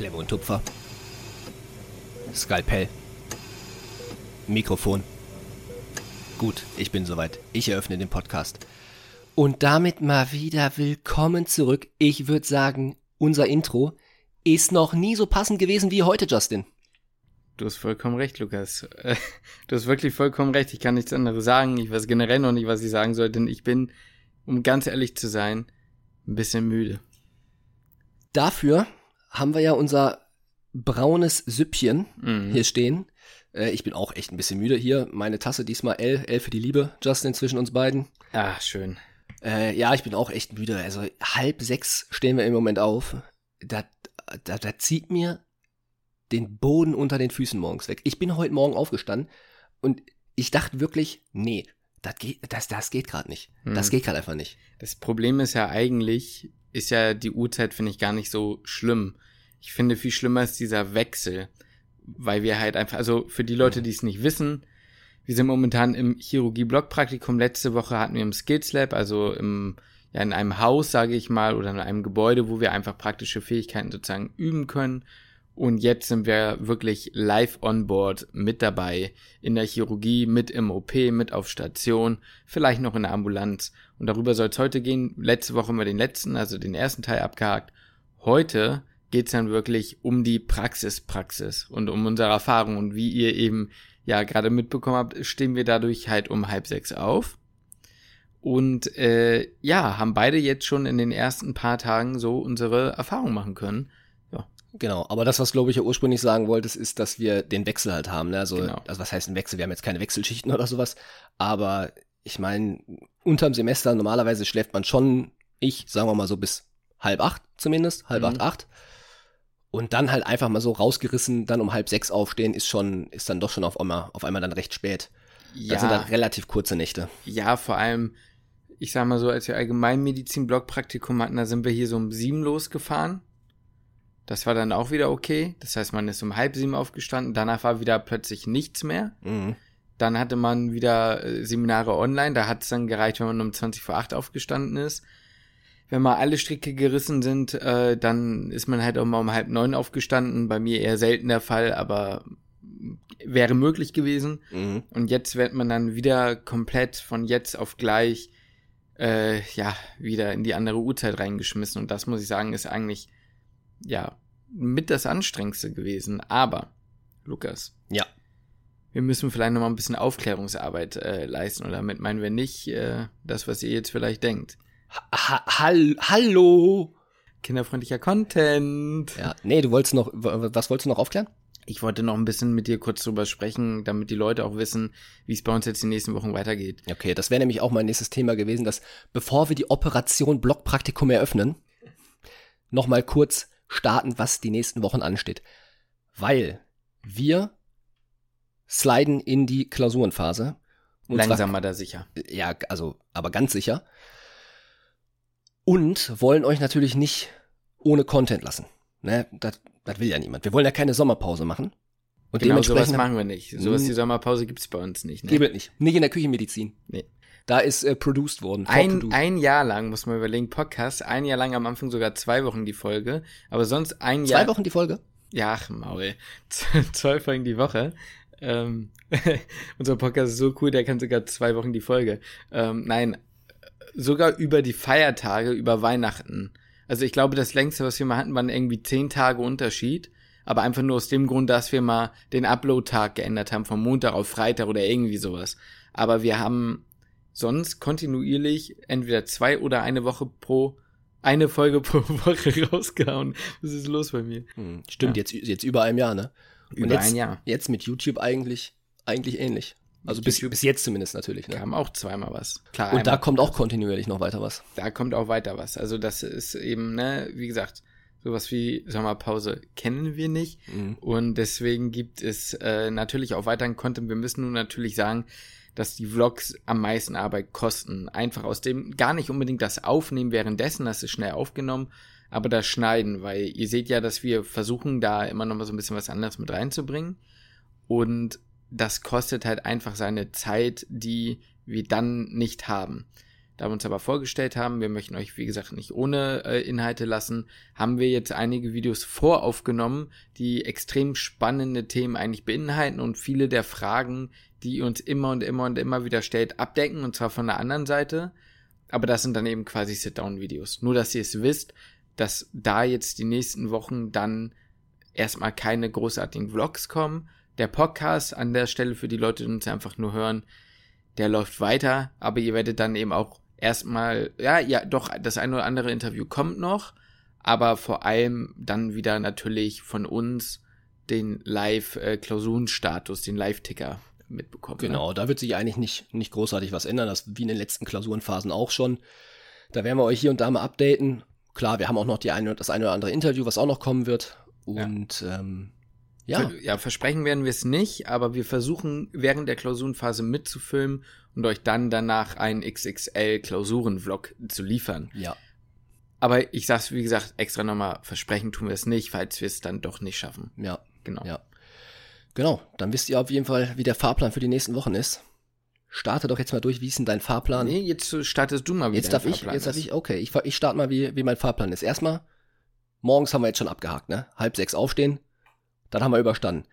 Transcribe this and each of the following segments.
Klemme und Tupfer. Skalpell. Mikrofon. Gut, ich bin soweit. Ich eröffne den Podcast. Und damit mal wieder willkommen zurück. Ich würde sagen, unser Intro ist noch nie so passend gewesen wie heute, Justin. Du hast vollkommen recht, Lukas. Du hast wirklich vollkommen recht. Ich kann nichts anderes sagen. Ich weiß generell noch nicht, was ich sagen soll, denn ich bin, um ganz ehrlich zu sein, ein bisschen müde. Dafür haben wir ja unser braunes Süppchen mhm. hier stehen. Äh, ich bin auch echt ein bisschen müde hier. Meine Tasse diesmal L, L für die Liebe, Justin, zwischen uns beiden. Ah, schön. Äh, ja, ich bin auch echt müde. Also halb sechs stehen wir im Moment auf. Da, da, da zieht mir den Boden unter den Füßen morgens weg. Ich bin heute Morgen aufgestanden und ich dachte wirklich, nee, das geht, das, das geht gerade nicht. Mhm. Das geht gerade einfach nicht. Das Problem ist ja eigentlich, ist ja die Uhrzeit, finde ich, gar nicht so schlimm. Ich finde, viel schlimmer ist dieser Wechsel, weil wir halt einfach, also für die Leute, die es nicht wissen, wir sind momentan im Chirurgie-Block-Praktikum. Letzte Woche hatten wir im Skills Lab, also im, ja, in einem Haus, sage ich mal, oder in einem Gebäude, wo wir einfach praktische Fähigkeiten sozusagen üben können. Und jetzt sind wir wirklich live on board mit dabei in der Chirurgie, mit im OP, mit auf Station, vielleicht noch in der Ambulanz. Und darüber soll es heute gehen. Letzte Woche immer den letzten, also den ersten Teil abgehakt. Heute geht's dann wirklich um die Praxis, Praxis und um unsere Erfahrung. Und wie ihr eben ja gerade mitbekommen habt, stehen wir dadurch halt um halb sechs auf. Und äh, ja, haben beide jetzt schon in den ersten paar Tagen so unsere Erfahrung machen können. Genau, aber das, was glaube ich ja ursprünglich sagen wolltest, ist, dass wir den Wechsel halt haben. Ne? Also, genau. also was heißt ein Wechsel? Wir haben jetzt keine Wechselschichten oder sowas, aber ich meine, unterm Semester normalerweise schläft man schon, ich, sagen wir mal so bis halb acht zumindest, halb mhm. acht, acht. Und dann halt einfach mal so rausgerissen, dann um halb sechs aufstehen, ist schon, ist dann doch schon auf einmal, auf einmal dann recht spät. Ja. Das sind dann relativ kurze Nächte. Ja, vor allem, ich sag mal so, als wir Allgemeinmedizin-Block-Praktikum hatten, da sind wir hier so um sieben losgefahren das war dann auch wieder okay. Das heißt, man ist um halb sieben aufgestanden. Danach war wieder plötzlich nichts mehr. Mhm. Dann hatte man wieder äh, Seminare online. Da hat es dann gereicht, wenn man um 20 vor 8 aufgestanden ist. Wenn mal alle Stricke gerissen sind, äh, dann ist man halt auch mal um halb neun aufgestanden. Bei mir eher selten der Fall, aber wäre möglich gewesen. Mhm. Und jetzt wird man dann wieder komplett von jetzt auf gleich äh, ja wieder in die andere Uhrzeit reingeschmissen. Und das muss ich sagen, ist eigentlich ja mit das Anstrengendste gewesen. Aber, Lukas. Ja. Wir müssen vielleicht noch mal ein bisschen Aufklärungsarbeit äh, leisten. Und damit meinen wir nicht äh, das, was ihr jetzt vielleicht denkt. Ha hall hallo! Kinderfreundlicher Content. Ja, nee, du wolltest noch, was wolltest du noch aufklären? Ich wollte noch ein bisschen mit dir kurz drüber sprechen, damit die Leute auch wissen, wie es bei uns jetzt die nächsten Wochen weitergeht. Okay, das wäre nämlich auch mein nächstes Thema gewesen, dass bevor wir die Operation Blockpraktikum eröffnen, noch mal kurz starten, was die nächsten Wochen ansteht. Weil wir sliden in die Klausurenphase. Langsam mal da sicher. Ja, also, aber ganz sicher. Und wollen euch natürlich nicht ohne Content lassen. Ne, das, das will ja niemand. Wir wollen ja keine Sommerpause machen. Und genau, dementsprechend sowas machen wir nicht. Sowas die Sommerpause gibt's bei uns nicht. Ne? Gibt nicht. Nicht in der Küchenmedizin. Nee. Da ist äh, produced worden. Ein, ein Jahr lang, muss man überlegen, Podcast, ein Jahr lang am Anfang sogar zwei Wochen die Folge, aber sonst ein Jahr. Zwei Wochen die Folge? Ja, ach, Maul. zwei Folgen die Woche. Ähm, unser Podcast ist so cool, der kann sogar zwei Wochen die Folge. Ähm, nein, sogar über die Feiertage, über Weihnachten. Also ich glaube, das längste, was wir mal hatten, waren irgendwie zehn Tage Unterschied. Aber einfach nur aus dem Grund, dass wir mal den Upload-Tag geändert haben, vom Montag auf Freitag oder irgendwie sowas. Aber wir haben sonst kontinuierlich entweder zwei oder eine Woche pro eine Folge pro Woche rausgehauen. Was ist los bei mir? Hm, stimmt, ja. jetzt, jetzt über einem Jahr, ne? Und über jetzt, ein Jahr. Jetzt mit YouTube eigentlich, eigentlich ähnlich. Also bis, bis jetzt zumindest natürlich. Ne? Kam auch zweimal was. Klar. Und da kommt auch kontinuierlich noch weiter was. Da kommt auch weiter was. Also das ist eben, ne, wie gesagt, sowas wie Sommerpause kennen wir nicht. Mhm. Und deswegen gibt es äh, natürlich auch weiteren Content. Wir müssen nun natürlich sagen, dass die Vlogs am meisten Arbeit kosten. Einfach aus dem, gar nicht unbedingt das Aufnehmen währenddessen, das ist schnell aufgenommen, aber das Schneiden, weil ihr seht ja, dass wir versuchen, da immer noch mal so ein bisschen was anderes mit reinzubringen. Und das kostet halt einfach seine Zeit, die wir dann nicht haben. Da wir uns aber vorgestellt haben, wir möchten euch, wie gesagt, nicht ohne äh, Inhalte lassen, haben wir jetzt einige Videos voraufgenommen, die extrem spannende Themen eigentlich beinhalten und viele der Fragen, die uns immer und immer und immer wieder stellt, abdecken, und zwar von der anderen Seite. Aber das sind dann eben quasi Sit-Down-Videos. Nur, dass ihr es wisst, dass da jetzt die nächsten Wochen dann erstmal keine großartigen Vlogs kommen. Der Podcast an der Stelle für die Leute, die uns einfach nur hören, der läuft weiter, aber ihr werdet dann eben auch erstmal, ja, ja, doch, das ein oder andere Interview kommt noch, aber vor allem dann wieder natürlich von uns den Live-Klausurenstatus, den Live-Ticker mitbekommen. Ne? Genau, ne? da wird sich eigentlich nicht, nicht großartig was ändern, das wie in den letzten Klausurenphasen auch schon. Da werden wir euch hier und da mal updaten. Klar, wir haben auch noch die eine, das eine oder andere Interview, was auch noch kommen wird. Und ja. Ähm, ja. ja, versprechen werden wir es nicht, aber wir versuchen während der Klausurenphase mitzufilmen und euch dann danach einen XXL-Klausuren-Vlog zu liefern. Ja. Aber ich sag's, wie gesagt, extra nochmal, versprechen tun wir es nicht, falls wir es dann doch nicht schaffen. Ja, genau. Ja. Genau, dann wisst ihr auf jeden Fall, wie der Fahrplan für die nächsten Wochen ist. Starte doch jetzt mal durch, wie ist denn dein Fahrplan? Nee, jetzt startest du mal, wie jetzt darf ich, Jetzt darf ich, okay, ich, ich starte mal, wie, wie mein Fahrplan ist. Erstmal, morgens haben wir jetzt schon abgehakt, ne? Halb sechs aufstehen, dann haben wir überstanden.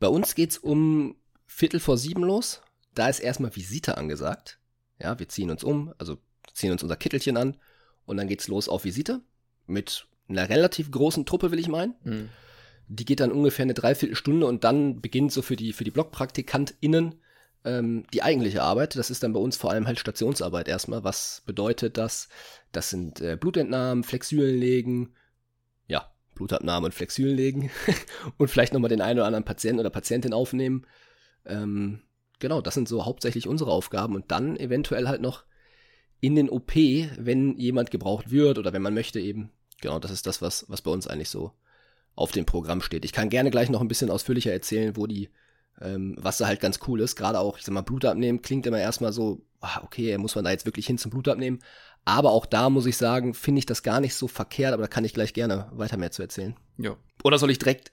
Bei uns geht's um Viertel vor sieben los. Da ist erstmal Visite angesagt. Ja, wir ziehen uns um, also ziehen uns unser Kittelchen an und dann geht's los auf Visite mit einer relativ großen Truppe, will ich meinen. Mhm. Die geht dann ungefähr eine Dreiviertelstunde und dann beginnt so für die, für die BlockpraktikantInnen ähm, die eigentliche Arbeit. Das ist dann bei uns vor allem halt Stationsarbeit erstmal. Was bedeutet das? Das sind äh, Blutentnahmen, Flexülen legen, Blutabnahme und Flexülen legen und vielleicht nochmal den einen oder anderen Patienten oder Patientin aufnehmen. Ähm, genau, das sind so hauptsächlich unsere Aufgaben und dann eventuell halt noch in den OP, wenn jemand gebraucht wird oder wenn man möchte eben. Genau, das ist das, was, was bei uns eigentlich so auf dem Programm steht. Ich kann gerne gleich noch ein bisschen ausführlicher erzählen, wo die, ähm, was da halt ganz cool ist. Gerade auch, ich sag mal, Blut abnehmen klingt immer erstmal so, ah, okay, muss man da jetzt wirklich hin zum Blut abnehmen. Aber auch da muss ich sagen, finde ich das gar nicht so verkehrt, aber da kann ich gleich gerne weiter mehr zu erzählen. Ja. Oder soll ich direkt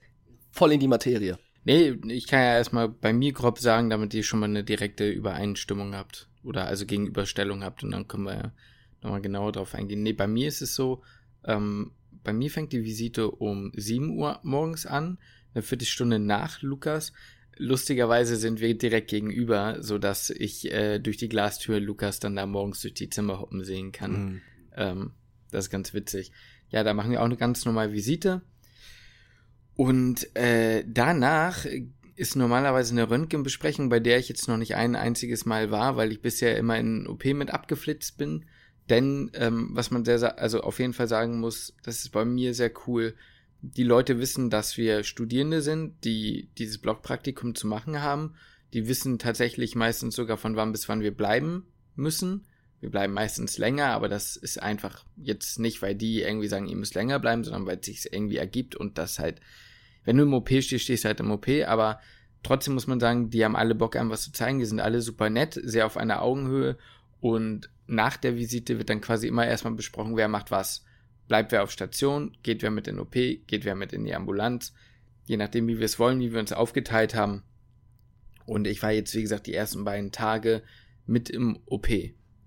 voll in die Materie? Nee, ich kann ja erstmal bei mir grob sagen, damit ihr schon mal eine direkte Übereinstimmung habt. Oder also Gegenüberstellung habt und dann können wir ja nochmal genauer drauf eingehen. Nee, bei mir ist es so, ähm, bei mir fängt die Visite um 7 Uhr morgens an, eine Viertelstunde nach Lukas. Lustigerweise sind wir direkt gegenüber, so dass ich äh, durch die Glastür Lukas dann da morgens durch die Zimmer hoppen sehen kann. Mhm. Ähm, das ist ganz witzig. Ja, da machen wir auch eine ganz normale Visite. Und äh, danach ist normalerweise eine Röntgenbesprechung, bei der ich jetzt noch nicht ein einziges Mal war, weil ich bisher immer in OP mit abgeflitzt bin. Denn ähm, was man sehr, also auf jeden Fall sagen muss, das ist bei mir sehr cool die Leute wissen, dass wir Studierende sind, die dieses Blockpraktikum zu machen haben. Die wissen tatsächlich meistens sogar von wann bis wann wir bleiben müssen. Wir bleiben meistens länger, aber das ist einfach jetzt nicht, weil die irgendwie sagen, ihr müsst länger bleiben, sondern weil es sich irgendwie ergibt und das halt, wenn du im OP stehst, stehst du halt im OP, aber trotzdem muss man sagen, die haben alle Bock, einem was zu zeigen, die sind alle super nett, sehr auf einer Augenhöhe und nach der Visite wird dann quasi immer erstmal besprochen, wer macht was bleibt wer auf Station, geht wer mit in OP, geht wer mit in die Ambulanz, je nachdem, wie wir es wollen, wie wir uns aufgeteilt haben. Und ich war jetzt, wie gesagt, die ersten beiden Tage mit im OP.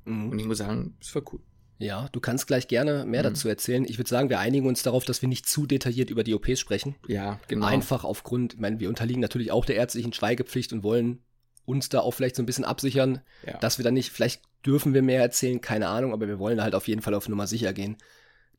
Mhm. Und ich muss sagen, es war cool. Ja, du kannst gleich gerne mehr mhm. dazu erzählen. Ich würde sagen, wir einigen uns darauf, dass wir nicht zu detailliert über die OPs sprechen. Ja, genau. Einfach aufgrund, ich meine, wir unterliegen natürlich auch der ärztlichen Schweigepflicht und wollen uns da auch vielleicht so ein bisschen absichern, ja. dass wir da nicht, vielleicht dürfen wir mehr erzählen, keine Ahnung, aber wir wollen halt auf jeden Fall auf Nummer sicher gehen,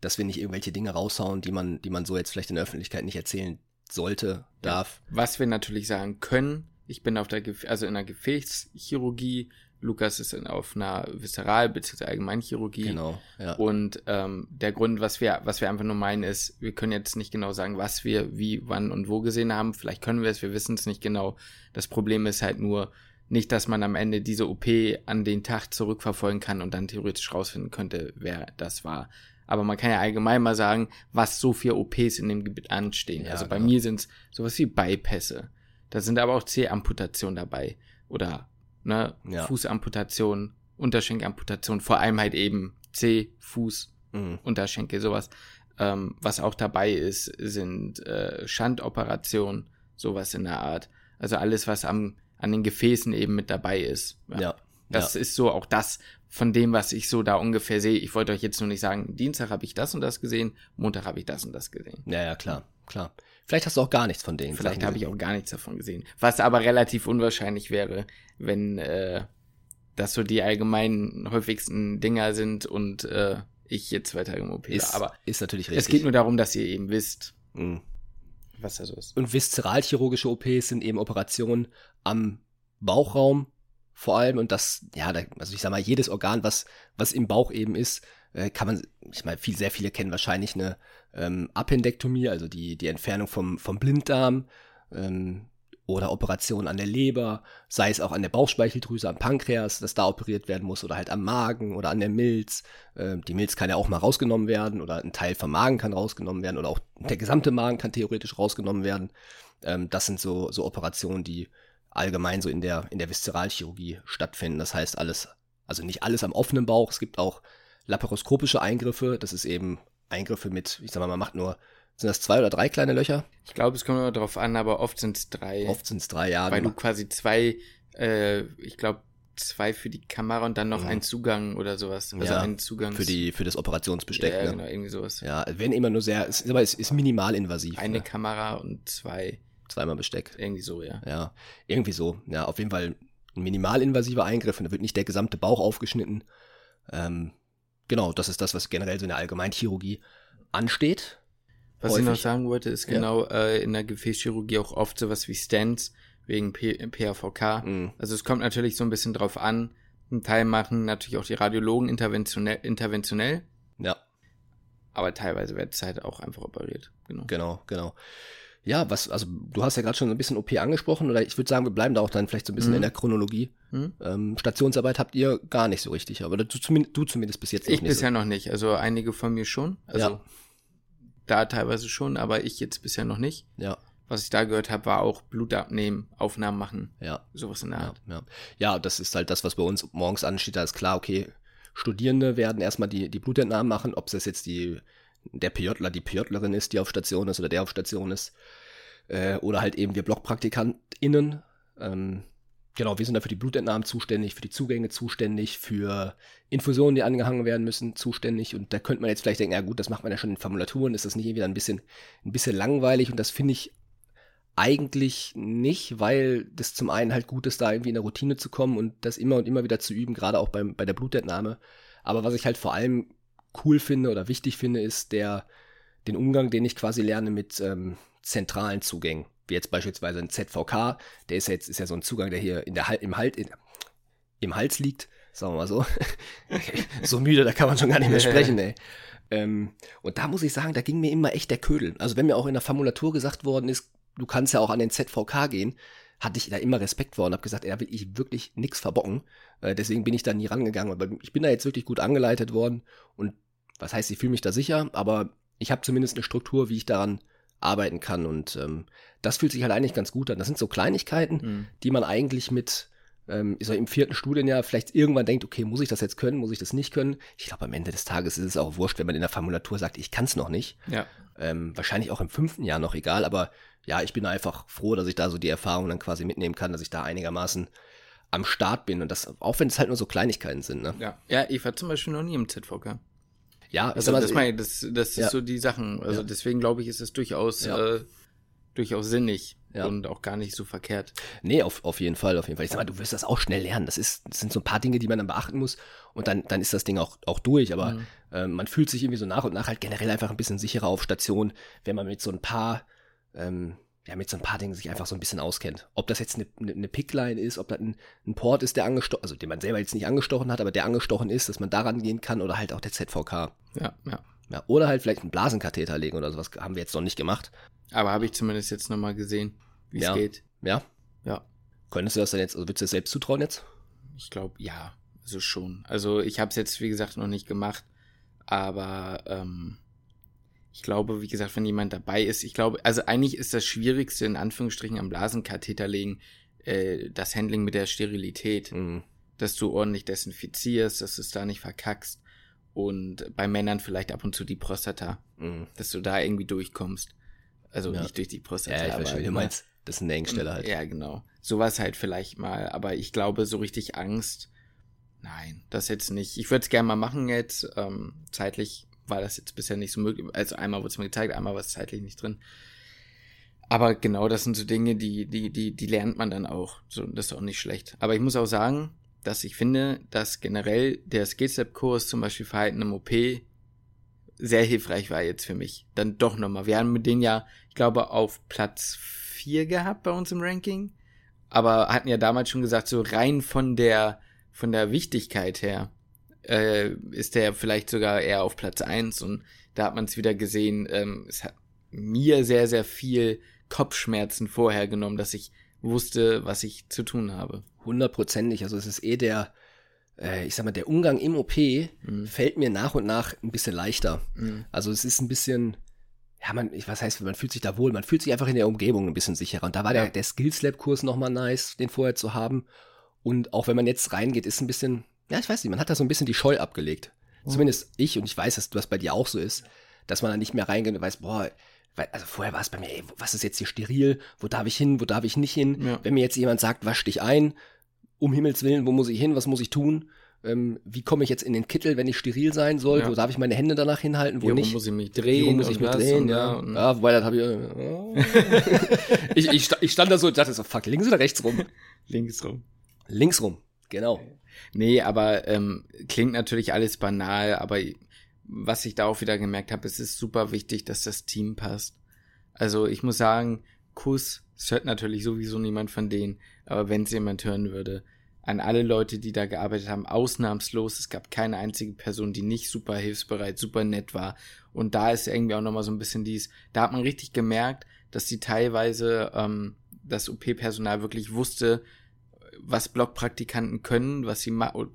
dass wir nicht irgendwelche Dinge raushauen, die man, die man so jetzt vielleicht in der Öffentlichkeit nicht erzählen sollte, darf. Was wir natürlich sagen können, ich bin auf der, also in der Gefäßchirurgie, Lukas ist in, auf einer Viszeral- bzw. Allgemeinchirurgie. Genau, ja. Und ähm, der Grund, was wir, was wir einfach nur meinen, ist, wir können jetzt nicht genau sagen, was wir wie, wann und wo gesehen haben. Vielleicht können wir es, wir wissen es nicht genau. Das Problem ist halt nur, nicht, dass man am Ende diese OP an den Tag zurückverfolgen kann und dann theoretisch rausfinden könnte, wer das war. Aber man kann ja allgemein mal sagen, was so für OPs in dem Gebiet anstehen. Ja, also bei genau. mir sind es sowas wie Bypässe. Da sind aber auch C-Amputationen dabei. Oder ne, ja. Fußamputation, Unterschenkelamputation, vor allem halt eben C, Fuß, mhm. Unterschenkel, sowas. Ähm, was auch dabei ist, sind äh, Schandoperationen, sowas in der Art. Also alles, was am, an den Gefäßen eben mit dabei ist. Ja. ja. Das ja. ist so auch das von dem, was ich so da ungefähr sehe. Ich wollte euch jetzt nur nicht sagen, Dienstag habe ich das und das gesehen, Montag habe ich das und das gesehen. Ja, ja, klar, klar. Vielleicht hast du auch gar nichts von denen. Vielleicht habe ich auch gar nichts davon gesehen. Was aber relativ unwahrscheinlich wäre, wenn äh, das so die allgemeinen häufigsten Dinger sind und äh, ich jetzt zwei Tage im OP ist, Aber ist natürlich richtig. Es geht nur darum, dass ihr eben wisst, mhm. was da so ist. Und viszeralchirurgische OPs sind eben Operationen am Bauchraum vor allem und das, ja, da, also ich sag mal, jedes Organ, was, was im Bauch eben ist, äh, kann man, ich meine, viel, sehr viele kennen wahrscheinlich eine ähm, Appendektomie, also die, die Entfernung vom, vom Blinddarm, ähm, oder Operationen an der Leber, sei es auch an der Bauchspeicheldrüse, am Pankreas, dass da operiert werden muss oder halt am Magen oder an der Milz. Ähm, die Milz kann ja auch mal rausgenommen werden oder ein Teil vom Magen kann rausgenommen werden oder auch der gesamte Magen kann theoretisch rausgenommen werden. Ähm, das sind so, so Operationen, die allgemein so in der, in der Viszeralchirurgie stattfinden. Das heißt alles, also nicht alles am offenen Bauch. Es gibt auch laparoskopische Eingriffe. Das ist eben Eingriffe mit, ich sag mal, man macht nur sind das zwei oder drei kleine Löcher? Ich glaube, es kommt immer drauf an, aber oft sind es drei. Oft sind es drei, ja. Weil du quasi zwei, äh, ich glaube, zwei für die Kamera und dann noch mhm. ein Zugang oder sowas. Also ja, ein Zugang. Für, die, für das Operationsbesteck. Ja, ne? genau, irgendwie sowas. Ja, wenn immer nur sehr, ist, aber es ist minimal invasiv. Eine ne? Kamera und zwei. Zweimal Besteck. Irgendwie so, ja. Ja, irgendwie so. Ja, auf jeden Fall ein minimalinvasiver Eingriff und da wird nicht der gesamte Bauch aufgeschnitten. Ähm, genau, das ist das, was generell so in der Allgemeinchirurgie ansteht. Was häufig. ich noch sagen wollte, ist genau ja. äh, in der Gefäßchirurgie auch oft sowas wie Stents wegen P PAVK. Mhm. Also es kommt natürlich so ein bisschen drauf an. Ein Teil machen natürlich auch die Radiologen interventionell. interventionell. Ja. Aber teilweise wird es halt auch einfach operiert. Genau, genau. genau. Ja, was, also du hast ja gerade schon ein bisschen OP angesprochen, oder ich würde sagen, wir bleiben da auch dann vielleicht so ein bisschen mhm. in der Chronologie. Mhm. Ähm, Stationsarbeit habt ihr gar nicht so richtig, aber du, zumindest, du zumindest bis jetzt ich nicht. Ich bisher so. noch nicht, also einige von mir schon. Also ja da teilweise schon, aber ich jetzt bisher noch nicht. Ja. Was ich da gehört habe, war auch Blut abnehmen, Aufnahmen machen. Ja. Sowas in der Art. Ja, ja. ja, das ist halt das, was bei uns morgens ansteht. Da ist klar, okay, Studierende werden erstmal die, die Blutentnahmen machen, ob es jetzt die, der PJler, die PJlerin ist, die auf Station ist oder der auf Station ist. Äh, oder halt eben wir BlockpraktikantInnen. Ähm, Genau, wir sind da für die Blutentnahmen zuständig, für die Zugänge zuständig, für Infusionen, die angehangen werden müssen, zuständig. Und da könnte man jetzt vielleicht denken, ja gut, das macht man ja schon in Formulaturen, ist das nicht wieder ein bisschen, ein bisschen langweilig? Und das finde ich eigentlich nicht, weil das zum einen halt gut ist, da irgendwie in der Routine zu kommen und das immer und immer wieder zu üben, gerade auch beim, bei der Blutentnahme. Aber was ich halt vor allem cool finde oder wichtig finde, ist der, den Umgang, den ich quasi lerne mit ähm, zentralen Zugängen wie jetzt beispielsweise ein ZVK, der ist ja jetzt ist ja so ein Zugang, der hier in der im Halt in, im Hals liegt, sagen wir mal so. so müde, da kann man schon gar nicht mehr sprechen, ey. Ähm, und da muss ich sagen, da ging mir immer echt der Ködel. Also wenn mir auch in der Formulatur gesagt worden ist, du kannst ja auch an den ZVK gehen, hatte ich da immer Respekt vor und habe gesagt, ey, da will ich wirklich nichts verbocken. Äh, deswegen bin ich da nie rangegangen. Aber ich bin da jetzt wirklich gut angeleitet worden und was heißt, ich fühle mich da sicher, aber ich habe zumindest eine Struktur, wie ich daran arbeiten kann. Und ähm, das fühlt sich halt eigentlich ganz gut an. Das sind so Kleinigkeiten, mhm. die man eigentlich mit ähm, so im vierten Studienjahr vielleicht irgendwann denkt, okay, muss ich das jetzt können, muss ich das nicht können? Ich glaube, am Ende des Tages ist es auch wurscht, wenn man in der Formulatur sagt, ich kann es noch nicht. Ja. Ähm, wahrscheinlich auch im fünften Jahr noch egal, aber ja, ich bin einfach froh, dass ich da so die Erfahrung dann quasi mitnehmen kann, dass ich da einigermaßen am Start bin und das, auch wenn es halt nur so Kleinigkeiten sind, ne? Ja, ja ich war zum Beispiel noch nie im ZVK. Ja, also das, meine, das, das ja. ist so die Sachen. Also ja. deswegen glaube ich, ist es durchaus, ja. äh, durchaus sinnig ja. und auch gar nicht so verkehrt. Nee, auf, auf jeden Fall, auf jeden Fall. Ich sag mal, du wirst das auch schnell lernen. Das, ist, das sind so ein paar Dinge, die man dann beachten muss und dann, dann ist das Ding auch, auch durch. Aber mhm. äh, man fühlt sich irgendwie so nach und nach halt generell einfach ein bisschen sicherer auf Station, wenn man mit so ein paar ähm, ja, mit so ein paar Dingen sich einfach so ein bisschen auskennt. Ob das jetzt eine, eine, eine Pickline ist, ob das ein, ein Port ist, der angestochen, also den man selber jetzt nicht angestochen hat, aber der angestochen ist, dass man daran gehen kann oder halt auch der ZVK. Ja, ja. ja oder halt vielleicht einen Blasenkatheter legen oder sowas haben wir jetzt noch nicht gemacht. Aber habe ich zumindest jetzt nochmal gesehen, wie es ja. geht. Ja? Ja. Könntest du das dann jetzt, also würdest du das selbst zutrauen jetzt? Ich glaube, ja, also schon. Also ich habe es jetzt, wie gesagt, noch nicht gemacht, aber ähm, ich glaube, wie gesagt, wenn jemand dabei ist, ich glaube, also eigentlich ist das Schwierigste in Anführungsstrichen am Blasenkatheter legen äh, das Handling mit der Sterilität. Mhm. Dass du ordentlich desinfizierst, dass du es da nicht verkackst. Und bei Männern vielleicht ab und zu die Prostata. Mhm. Dass du da irgendwie durchkommst. Also ja. nicht durch die Prostata. Ja, ich verstehe, du meinst, das ist eine Engstelle halt. Ja, genau. Sowas halt vielleicht mal. Aber ich glaube, so richtig Angst Nein, das jetzt nicht. Ich würde es gerne mal machen jetzt. Ähm, zeitlich war das jetzt bisher nicht so möglich. Also einmal wurde es mir gezeigt, einmal war es zeitlich nicht drin. Aber genau, das sind so Dinge, die, die, die, die lernt man dann auch. So, das ist auch nicht schlecht. Aber ich muss auch sagen, dass ich finde, dass generell der Skillstep-Kurs, zum Beispiel Verhalten im OP, sehr hilfreich war jetzt für mich. Dann doch nochmal. Wir haben mit denen ja, ich glaube, auf Platz 4 gehabt bei uns im Ranking. Aber hatten ja damals schon gesagt, so rein von der, von der Wichtigkeit her, äh, ist der vielleicht sogar eher auf Platz 1 und da hat man es wieder gesehen, ähm, es hat mir sehr, sehr viel Kopfschmerzen vorher genommen, dass ich wusste, was ich zu tun habe. Hundertprozentig. Also es ist eh der, äh, ich sag mal, der Umgang im OP mhm. fällt mir nach und nach ein bisschen leichter. Mhm. Also es ist ein bisschen, ja, man, was heißt, man fühlt sich da wohl, man fühlt sich einfach in der Umgebung ein bisschen sicherer. Und da war ja. der, der Skills Lab Kurs nochmal nice, den vorher zu haben. Und auch wenn man jetzt reingeht, ist ein bisschen, ja, ich weiß nicht, man hat da so ein bisschen die Scheu abgelegt. Mhm. Zumindest ich, und ich weiß, dass das bei dir auch so ist, dass man da nicht mehr reingeht und weiß, boah, weil, also vorher war es bei mir, ey, was ist jetzt hier steril? Wo darf ich hin? Wo darf ich nicht hin? Ja. Wenn mir jetzt jemand sagt, wasch dich ein, um Himmels Willen, wo muss ich hin? Was muss ich tun? Ähm, wie komme ich jetzt in den Kittel, wenn ich steril sein soll? Ja. Wo darf ich meine Hände danach hinhalten? Wo wie nicht? muss ich mich drehen? Wie muss ich mich drehen? Ja, ja, wobei das habe ich, äh, ich, ich, ich. stand da so und dachte so, fuck, links oder rechts rum? links rum. Links rum, genau. Nee, aber ähm, klingt natürlich alles banal, aber was ich da auch wieder gemerkt habe, es ist super wichtig, dass das Team passt. Also ich muss sagen, Kuss, es hört natürlich sowieso niemand von denen, aber wenn es jemand hören würde, an alle Leute, die da gearbeitet haben, ausnahmslos, es gab keine einzige Person, die nicht super hilfsbereit, super nett war. Und da ist irgendwie auch nochmal so ein bisschen dies, da hat man richtig gemerkt, dass die teilweise ähm, das OP-Personal wirklich wusste, was Blogpraktikanten können, was sie oder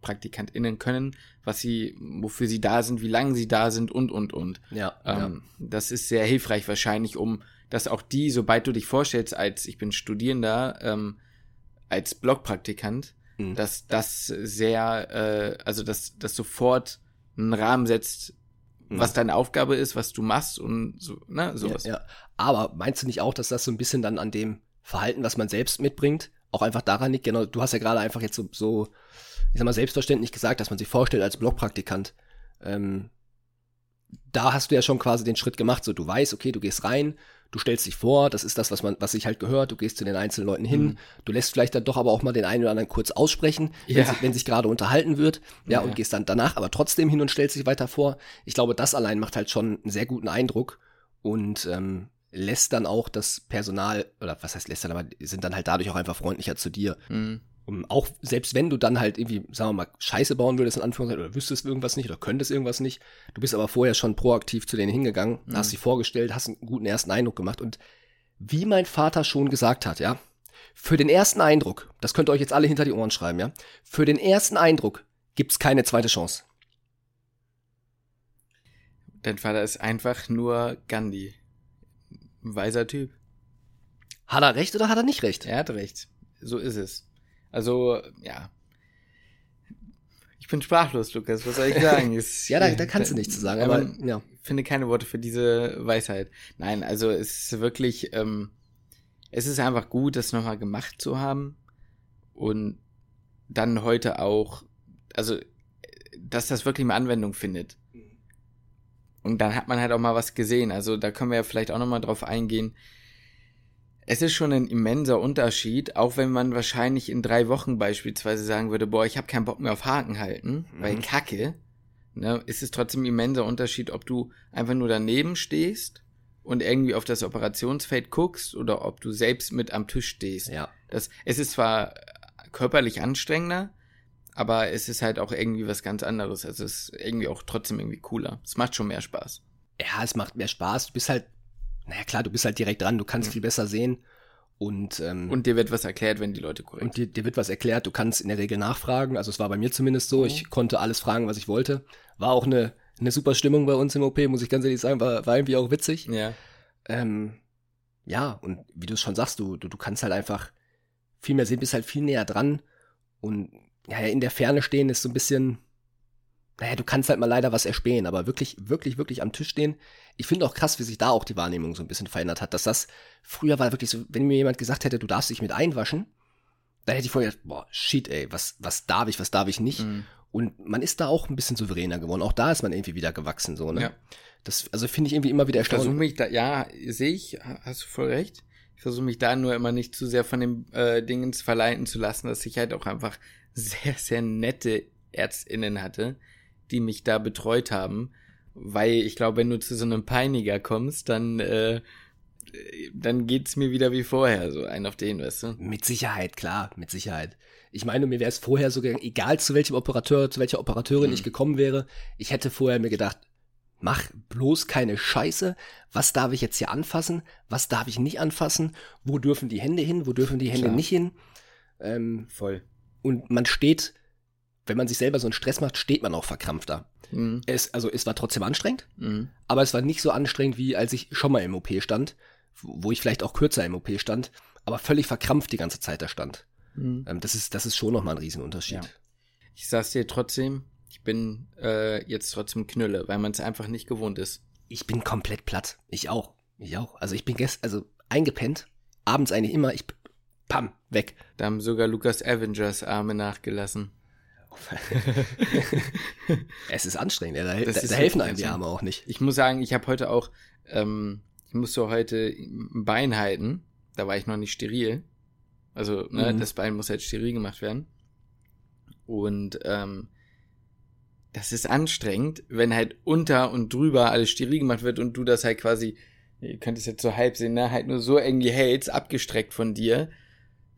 PraktikantInnen können, was sie, wofür sie da sind, wie lange sie da sind und und und. Ja, ähm, ja. Das ist sehr hilfreich wahrscheinlich, um dass auch die, sobald du dich vorstellst, als ich bin Studierender, ähm, als Blogpraktikant, mhm. dass das sehr, äh, also dass das sofort einen Rahmen setzt, mhm. was deine Aufgabe ist, was du machst und so, ne, sowas. Ja, ja. Aber meinst du nicht auch, dass das so ein bisschen dann an dem Verhalten, was man selbst mitbringt, auch einfach daran liegt, genau, du hast ja gerade einfach jetzt so, so, ich sag mal, selbstverständlich gesagt, dass man sich vorstellt als Blogpraktikant. Ähm, da hast du ja schon quasi den Schritt gemacht, so du weißt, okay, du gehst rein, du stellst dich vor, das ist das, was man, was sich halt gehört, du gehst zu den einzelnen Leuten hin, mhm. du lässt vielleicht dann doch aber auch mal den einen oder anderen kurz aussprechen, ja. wenn, sich, wenn sich gerade unterhalten wird, ja, ja, und gehst dann danach aber trotzdem hin und stellst dich weiter vor. Ich glaube, das allein macht halt schon einen sehr guten Eindruck und ähm, lässt dann auch das Personal, oder was heißt lässt dann, aber sind dann halt dadurch auch einfach freundlicher zu dir. Mhm. Um, auch selbst wenn du dann halt irgendwie, sagen wir mal, Scheiße bauen würdest, in Anführungszeichen, oder wüsstest irgendwas nicht oder könntest irgendwas nicht, du bist aber vorher schon proaktiv zu denen hingegangen, mhm. hast sie vorgestellt, hast einen guten ersten Eindruck gemacht und wie mein Vater schon gesagt hat, ja, für den ersten Eindruck, das könnt ihr euch jetzt alle hinter die Ohren schreiben, ja, für den ersten Eindruck gibt's keine zweite Chance. Dein Vater ist einfach nur Gandhi. Weiser Typ. Hat er recht oder hat er nicht recht? Er hat recht. So ist es. Also, ja. Ich bin sprachlos, Lukas. Was soll ich sagen? Ist, ja, da, da kannst du nichts zu sagen, aber ja. Ich finde keine Worte für diese Weisheit. Nein, also es ist wirklich, ähm, es ist einfach gut, das nochmal gemacht zu haben und dann heute auch, also, dass das wirklich mal Anwendung findet. Und dann hat man halt auch mal was gesehen. Also da können wir ja vielleicht auch nochmal drauf eingehen. Es ist schon ein immenser Unterschied, auch wenn man wahrscheinlich in drei Wochen beispielsweise sagen würde, boah, ich habe keinen Bock mehr auf Haken halten, mhm. weil Kacke, ne, ist es trotzdem ein immenser Unterschied, ob du einfach nur daneben stehst und irgendwie auf das Operationsfeld guckst oder ob du selbst mit am Tisch stehst. Ja. Das, es ist zwar körperlich anstrengender, aber es ist halt auch irgendwie was ganz anderes. Also es ist irgendwie auch trotzdem irgendwie cooler. Es macht schon mehr Spaß. Ja, es macht mehr Spaß. Du bist halt, naja klar, du bist halt direkt dran, du kannst mhm. viel besser sehen. Und, ähm, und dir wird was erklärt, wenn die Leute korrekt Und dir, dir wird was erklärt, du kannst in der Regel nachfragen. Also es war bei mir zumindest so, mhm. ich konnte alles fragen, was ich wollte. War auch eine, eine super Stimmung bei uns im OP, muss ich ganz ehrlich sagen, war, war irgendwie auch witzig. Ja. Ähm, ja, und wie du es schon sagst, du, du, du kannst halt einfach viel mehr sehen, bist halt viel näher dran und ja, in der Ferne stehen ist so ein bisschen, naja, du kannst halt mal leider was erspähen, aber wirklich, wirklich, wirklich am Tisch stehen. Ich finde auch krass, wie sich da auch die Wahrnehmung so ein bisschen verändert hat, dass das früher war wirklich so, wenn mir jemand gesagt hätte, du darfst dich mit einwaschen, Da hätte ich vorher gedacht, boah, shit, ey, was, was darf ich, was darf ich nicht? Mhm. Und man ist da auch ein bisschen souveräner geworden. Auch da ist man irgendwie wieder gewachsen, so, ne? Ja. Das, also finde ich irgendwie immer wieder erstaunlich. Versuche mich da, ja, sehe ich, hast du voll recht. Ich versuche mich da nur immer nicht zu sehr von den äh, Dingen verleiten zu lassen, dass ich halt auch einfach sehr, sehr nette ÄrztInnen hatte, die mich da betreut haben. Weil ich glaube, wenn du zu so einem Peiniger kommst, dann, äh, dann geht's mir wieder wie vorher, so ein auf den, weißt du? Mit Sicherheit, klar, mit Sicherheit. Ich meine, mir wäre es vorher sogar egal, zu welchem Operateur, zu welcher Operateurin mhm. ich gekommen wäre. Ich hätte vorher mir gedacht, mach bloß keine Scheiße. Was darf ich jetzt hier anfassen? Was darf ich nicht anfassen? Wo dürfen die Hände hin? Wo dürfen die Hände Klar. nicht hin? Ähm, Voll. Und man steht, wenn man sich selber so einen Stress macht, steht man auch verkrampfter. Mhm. Es, also es war trotzdem anstrengend, mhm. aber es war nicht so anstrengend, wie als ich schon mal im OP stand, wo ich vielleicht auch kürzer im OP stand, aber völlig verkrampft die ganze Zeit da stand. Mhm. Ähm, das, ist, das ist schon nochmal ein Riesenunterschied. Ja. Ich sag's dir trotzdem, ich bin äh, jetzt trotzdem Knülle, weil man es einfach nicht gewohnt ist. Ich bin komplett platt. Ich auch. Ich auch. Also ich bin gestern, also eingepennt, abends eigentlich immer, ich pam, weg. Da haben sogar Lukas Avengers Arme nachgelassen. es ist anstrengend, da, da, da helfen einem die Arme auch nicht. Ich muss sagen, ich habe heute auch, ähm, ich musste heute ein Bein halten, da war ich noch nicht steril. Also, ne, mhm. das Bein muss halt steril gemacht werden. Und ähm, das ist anstrengend, wenn halt unter und drüber alles steril gemacht wird und du das halt quasi, ihr könnt es jetzt so halb sehen, ne, halt nur so irgendwie hältst, abgestreckt von dir.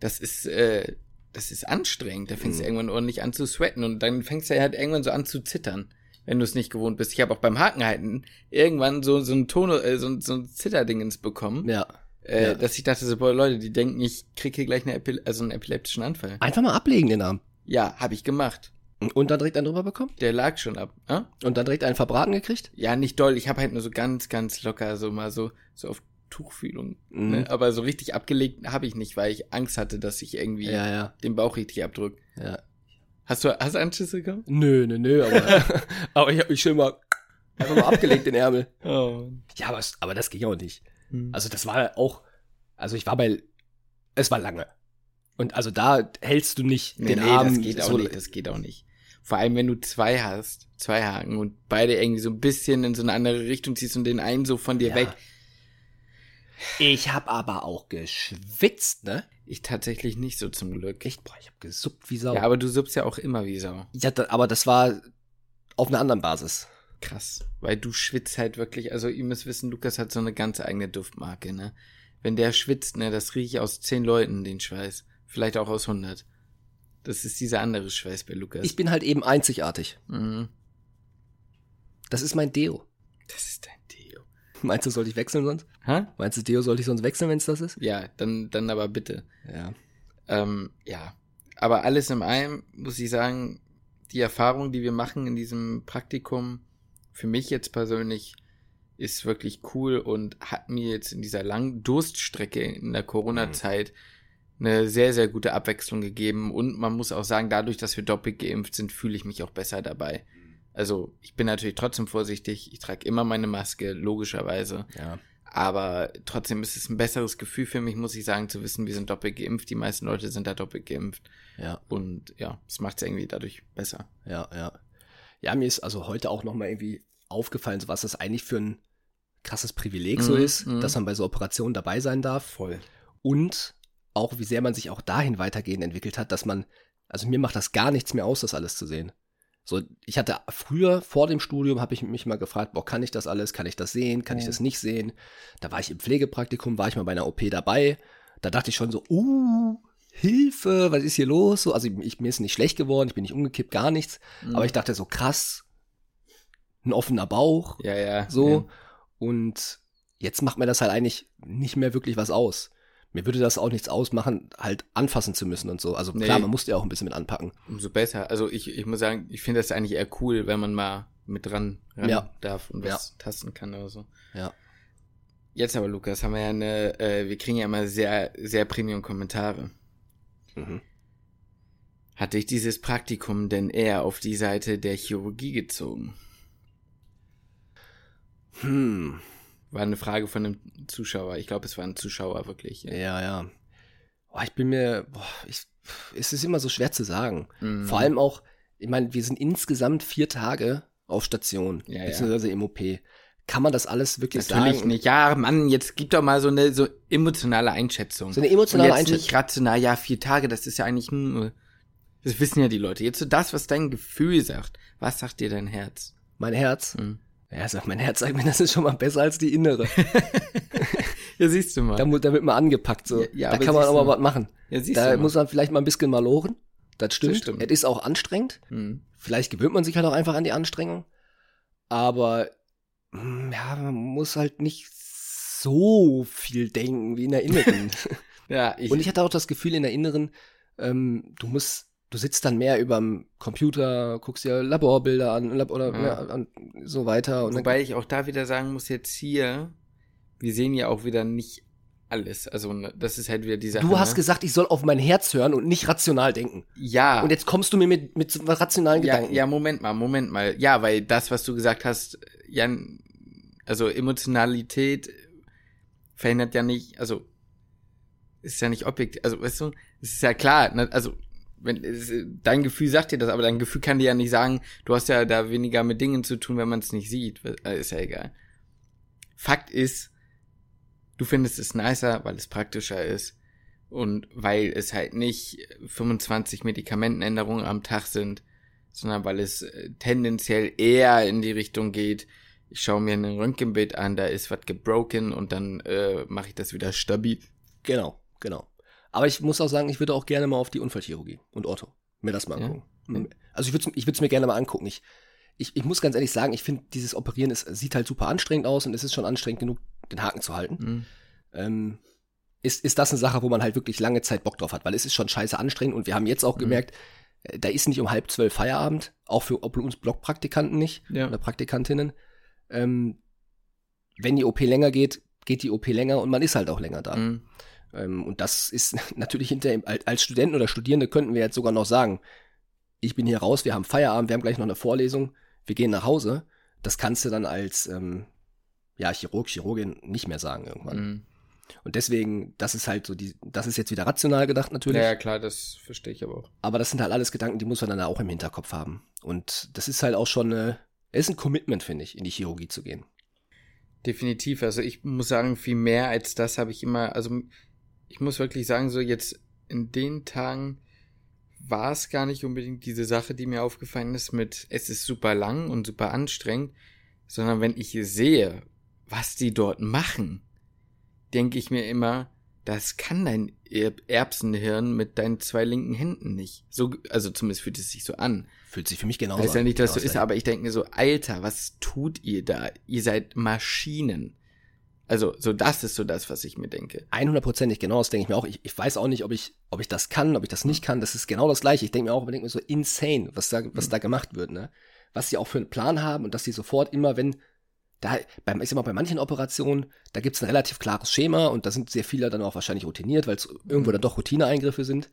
Das ist, äh, das ist anstrengend. Da fängst mhm. du irgendwann ordentlich an zu sweaten und dann fängst du halt irgendwann so an zu zittern, wenn du es nicht gewohnt bist. Ich habe auch beim Hakenhalten irgendwann so, so ein Ton, äh, so, so ein Zitterdingens bekommen. Ja. Äh, ja. Dass ich dachte so, boah, Leute, die denken, ich krieg hier gleich eine Epil also einen epileptischen Anfall. Einfach mal ablegen den Arm. Ja, habe ich gemacht. Und dann direkt einen drüber bekommen? Der lag schon ab. Äh? Und dann direkt einen verbraten gekriegt? Ja, nicht doll. Ich habe halt nur so ganz, ganz locker, so mal so, so auf Tuchfühlung. Mhm. Ne? Aber so richtig abgelegt habe ich nicht, weil ich Angst hatte, dass ich irgendwie ja, ja. den Bauch richtig abdrück. Ja. Hast du, hast du Anschüsse bekommen? Nö, nö, nö, aber, aber ich habe mich schön mal einfach mal abgelegt, den Ärmel. Oh. Ja, aber, aber das ging auch nicht. Mhm. Also das war auch, also ich war bei, es war lange. Und also da hältst du nicht nee, den nee, Arm. Das geht so auch nicht, das geht auch nicht. Vor allem, wenn du zwei hast, zwei Haken und beide irgendwie so ein bisschen in so eine andere Richtung ziehst und den einen so von dir ja. weg. Ich hab aber auch geschwitzt, ne? Ich tatsächlich nicht so zum Glück. Echt? Boah, ich hab gesuppt wie Sau. Ja, aber du suppst ja auch immer wie Sau. Ja, aber das war auf einer anderen Basis. Krass. Weil du schwitzt halt wirklich, also ihr müsst wissen, Lukas hat so eine ganz eigene Duftmarke, ne? Wenn der schwitzt, ne, das rieche ich aus zehn Leuten, den Schweiß. Vielleicht auch aus 100. Das ist dieser andere Schweiß bei Lukas. Ich bin halt eben einzigartig. Mhm. Das ist mein Deo. Das ist dein Deo. Meinst du, soll ich wechseln sonst? Hä? Meinst du, Deo sollte ich sonst wechseln, wenn es das ist? Ja, dann, dann aber bitte. Ja. Ähm, ja. Aber alles in allem muss ich sagen, die Erfahrung, die wir machen in diesem Praktikum, für mich jetzt persönlich, ist wirklich cool und hat mir jetzt in dieser langen Durststrecke in der Corona-Zeit mhm eine sehr, sehr gute Abwechslung gegeben. Und man muss auch sagen, dadurch, dass wir doppelt geimpft sind, fühle ich mich auch besser dabei. Also ich bin natürlich trotzdem vorsichtig. Ich trage immer meine Maske, logischerweise. Ja. Aber trotzdem ist es ein besseres Gefühl für mich, muss ich sagen, zu wissen, wir sind doppelt geimpft. Die meisten Leute sind da doppelt geimpft. Ja. Und ja, es macht es irgendwie dadurch besser. Ja, ja. Ja, mir ist also heute auch nochmal irgendwie aufgefallen, was das eigentlich für ein krasses Privileg mhm, so ist, mhm. dass man bei so Operationen dabei sein darf. Voll. Und auch wie sehr man sich auch dahin weitergehend entwickelt hat, dass man, also mir macht das gar nichts mehr aus, das alles zu sehen. So, ich hatte früher, vor dem Studium, habe ich mich mal gefragt, boah, kann ich das alles, kann ich das sehen, kann ja. ich das nicht sehen? Da war ich im Pflegepraktikum, war ich mal bei einer OP dabei. Da dachte ich schon so, uh, Hilfe, was ist hier los? So, also ich, mir ist nicht schlecht geworden, ich bin nicht umgekippt, gar nichts. Mhm. Aber ich dachte so, krass, ein offener Bauch. Ja, ja. So. Ja. Und jetzt macht mir das halt eigentlich nicht mehr wirklich was aus mir würde das auch nichts ausmachen, halt anfassen zu müssen und so. Also nee. klar, man musste ja auch ein bisschen mit anpacken. Umso besser. Also ich, ich muss sagen, ich finde das eigentlich eher cool, wenn man mal mit dran ran ja. darf und was ja. tasten kann oder so. Ja. Jetzt aber, Lukas, haben wir ja eine, äh, wir kriegen ja immer sehr, sehr Premium-Kommentare. Mhm. Hat dich dieses Praktikum denn eher auf die Seite der Chirurgie gezogen? Hm. War eine Frage von einem Zuschauer. Ich glaube, es war ein Zuschauer wirklich. Ja, ja. Oh, ich bin mir, boah, ich, es ist immer so schwer zu sagen. Mhm. Vor allem auch, ich meine, wir sind insgesamt vier Tage auf Station, ja, beziehungsweise ja. im OP. Kann man das alles wirklich Natürlich sagen? nicht. Ja, Mann, jetzt gib doch mal so eine so emotionale Einschätzung. So eine emotionale Und jetzt Einschätzung. Nicht rational, ja, vier Tage, das ist ja eigentlich nur. Das wissen ja die Leute. Jetzt so das, was dein Gefühl sagt. Was sagt dir dein Herz? Mein Herz? Mhm. Ja, sagt mein Herz, sagt mir, das ist schon mal besser als die innere. ja, siehst du mal. Da, da wird man angepackt, so. Ja, ja, da kann man aber was machen. Ja, siehst da du muss man vielleicht mal ein bisschen maloren. Das stimmt. Das stimmt. Es ist auch anstrengend. Mhm. Vielleicht gewöhnt man sich halt auch einfach an die Anstrengung. Aber hm, ja, man muss halt nicht so viel denken wie in der Inneren. ja, ich Und ich hatte auch das Gefühl in der Inneren, ähm, du musst, du sitzt dann mehr überm Computer, guckst dir Laborbilder an Lab oder ja. An, so weiter. Wobei ich auch da wieder sagen muss, jetzt hier, wir sehen ja auch wieder nicht alles. Also ne, das ist halt wieder die Sache. Du hast ne? gesagt, ich soll auf mein Herz hören und nicht rational denken. Ja. Und jetzt kommst du mir mit, mit rationalen ja, Gedanken. Ja, Moment mal, Moment mal. Ja, weil das, was du gesagt hast, Jan, also Emotionalität verhindert ja nicht, also ist ja nicht objektiv, also weißt du, es ist ja klar, ne, also wenn dein Gefühl sagt dir das, aber dein Gefühl kann dir ja nicht sagen, du hast ja da weniger mit Dingen zu tun, wenn man es nicht sieht, äh, ist ja egal. Fakt ist, du findest es nicer, weil es praktischer ist und weil es halt nicht 25 Medikamentenänderungen am Tag sind, sondern weil es äh, tendenziell eher in die Richtung geht, ich schaue mir ein Röntgenbild an, da ist was gebroken und dann äh, mache ich das wieder stabil. Genau, genau. Aber ich muss auch sagen, ich würde auch gerne mal auf die Unfallchirurgie und Ortho mir das mal angucken. Ja. Also ich würde es ich mir gerne mal angucken. Ich, ich, ich muss ganz ehrlich sagen, ich finde, dieses Operieren ist, sieht halt super anstrengend aus und es ist schon anstrengend genug, den Haken zu halten. Mhm. Ähm, ist, ist das eine Sache, wo man halt wirklich lange Zeit Bock drauf hat, weil es ist schon scheiße anstrengend und wir haben jetzt auch mhm. gemerkt, äh, da ist nicht um halb zwölf Feierabend, auch für uns Blockpraktikanten nicht ja. oder Praktikantinnen. Ähm, wenn die OP länger geht, geht die OP länger und man ist halt auch länger da. Mhm. Ähm, und das ist natürlich hinter als Studenten oder Studierende könnten wir jetzt sogar noch sagen, ich bin hier raus, wir haben Feierabend, wir haben gleich noch eine Vorlesung, wir gehen nach Hause. Das kannst du dann als ähm, ja, Chirurg, Chirurgin nicht mehr sagen irgendwann. Mhm. Und deswegen, das ist halt so die, das ist jetzt wieder rational gedacht natürlich. Ja, klar, das verstehe ich aber auch. Aber das sind halt alles Gedanken, die muss man dann auch im Hinterkopf haben. Und das ist halt auch schon eine, ist ein Commitment, finde ich, in die Chirurgie zu gehen. Definitiv. Also ich muss sagen, viel mehr als das habe ich immer, also ich muss wirklich sagen, so jetzt in den Tagen war es gar nicht unbedingt diese Sache, die mir aufgefallen ist mit, es ist super lang und super anstrengend, sondern wenn ich sehe, was die dort machen, denke ich mir immer, das kann dein Erbsenhirn mit deinen zwei linken Händen nicht. So, also zumindest fühlt es sich so an. Fühlt sich für mich genauso an. Weiß ja nicht, dass so ist, aber ich denke mir so, Alter, was tut ihr da? Ihr seid Maschinen. Also, so das ist so das, was ich mir denke. 100%ig genau, das denke ich mir auch. Ich, ich weiß auch nicht, ob ich, ob ich das kann, ob ich das nicht kann. Das ist genau das Gleiche. Ich denke mir auch, ich denke mir so insane, was da, was mhm. da gemacht wird, ne? Was sie auch für einen Plan haben und dass sie sofort immer, wenn, da, beim, ich sag mal, bei manchen Operationen, da gibt es ein relativ klares Schema und da sind sehr viele dann auch wahrscheinlich routiniert, weil es irgendwo dann doch Routineeingriffe sind.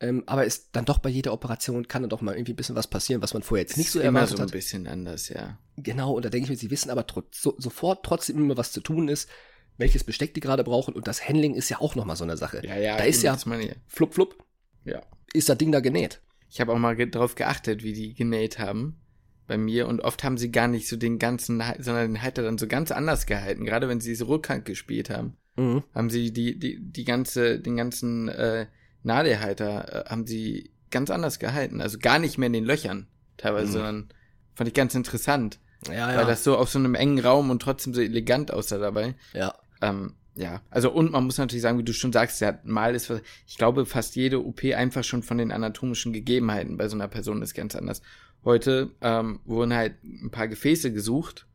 Ähm, aber ist dann doch bei jeder Operation kann dann doch mal irgendwie ein bisschen was passieren, was man vorher jetzt nicht so erwartet hat. Immer so ein bisschen anders, ja. Genau, und da denke ich mir, sie wissen aber trotz, so, sofort trotzdem immer, was zu tun ist, welches Besteck die gerade brauchen und das Handling ist ja auch nochmal so eine Sache. Ja, ja. Da ist ja flupp, flupp. Ja. Ist das Ding da genäht. Ich habe auch mal ge drauf geachtet, wie die genäht haben bei mir und oft haben sie gar nicht so den ganzen, sondern den Halter dann so ganz anders gehalten. Gerade wenn sie so Rückhand gespielt haben, mhm. haben sie die, die, die ganze, den ganzen äh, Nadelhalter äh, haben sie ganz anders gehalten. Also gar nicht mehr in den Löchern teilweise, mhm. sondern fand ich ganz interessant. Ja, ja. Weil das so auf so einem engen Raum und trotzdem so elegant aussah dabei. Ja. Ähm, ja, also und man muss natürlich sagen, wie du schon sagst, ja, mal ist, ich glaube, fast jede OP einfach schon von den anatomischen Gegebenheiten bei so einer Person ist ganz anders. Heute ähm, wurden halt ein paar Gefäße gesucht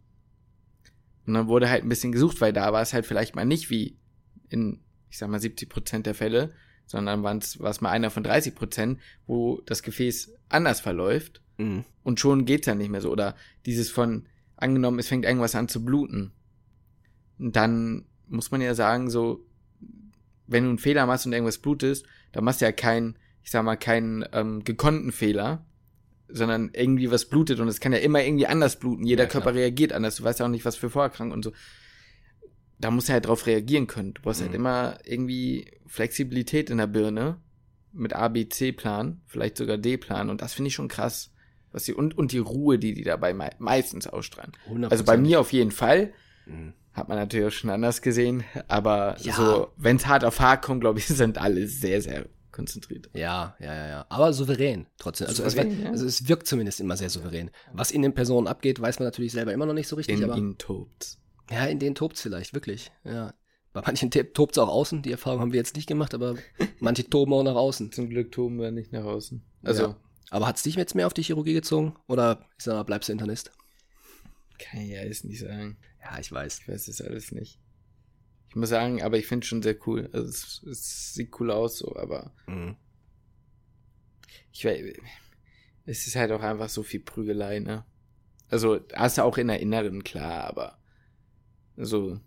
und dann wurde halt ein bisschen gesucht, weil da war es halt vielleicht mal nicht wie in, ich sag mal, 70 Prozent der Fälle, sondern war es mal einer von 30 Prozent, wo das Gefäß anders verläuft mhm. und schon geht's ja nicht mehr so. Oder dieses von, angenommen, es fängt irgendwas an zu bluten. Und dann muss man ja sagen, so, wenn du einen Fehler machst und irgendwas blutest, dann machst du ja keinen, ich sag mal, keinen ähm, gekonnten Fehler, sondern irgendwie was blutet und es kann ja immer irgendwie anders bluten. Jeder ja, Körper reagiert anders. Du weißt ja auch nicht, was für Vorerkrankungen und so. Da musst du halt drauf reagieren können. Du brauchst halt mhm. halt immer irgendwie Flexibilität in der Birne mit A, B, C-Plan, vielleicht sogar D-Plan. Und das finde ich schon krass. Was die, und, und die Ruhe, die die dabei me meistens ausstrahlen. 100%. Also bei mir auf jeden Fall. Mhm. Hat man natürlich auch schon anders gesehen. Aber ja. so, wenn es hart auf hart kommt, glaube ich, sind alle sehr, sehr konzentriert. Ja, ja, ja, ja. Aber souverän trotzdem. Also, souverän, es, ja. also, es wirkt zumindest immer sehr souverän. Was in den Personen abgeht, weiß man natürlich selber immer noch nicht so richtig. In aber, ihnen tobt Ja, in denen tobt vielleicht, wirklich. Ja. Bei manchen tobt es auch außen. Die Erfahrung haben wir jetzt nicht gemacht, aber manche toben auch nach außen. Zum Glück toben wir nicht nach außen. Also. Ja. Aber hat es dich jetzt mehr auf die Chirurgie gezogen? Oder ich sag mal, bleibst du Internist? Kann ich ja alles nicht sagen. Ja, ich weiß. Ich weiß das alles nicht. Ich muss sagen, aber ich finde es schon sehr cool. Also es, es, sieht cool aus, so, aber mhm. ich weiß, es ist halt auch einfach so viel Prügelei, ne? Also hast du auch in der Inneren, klar, aber so,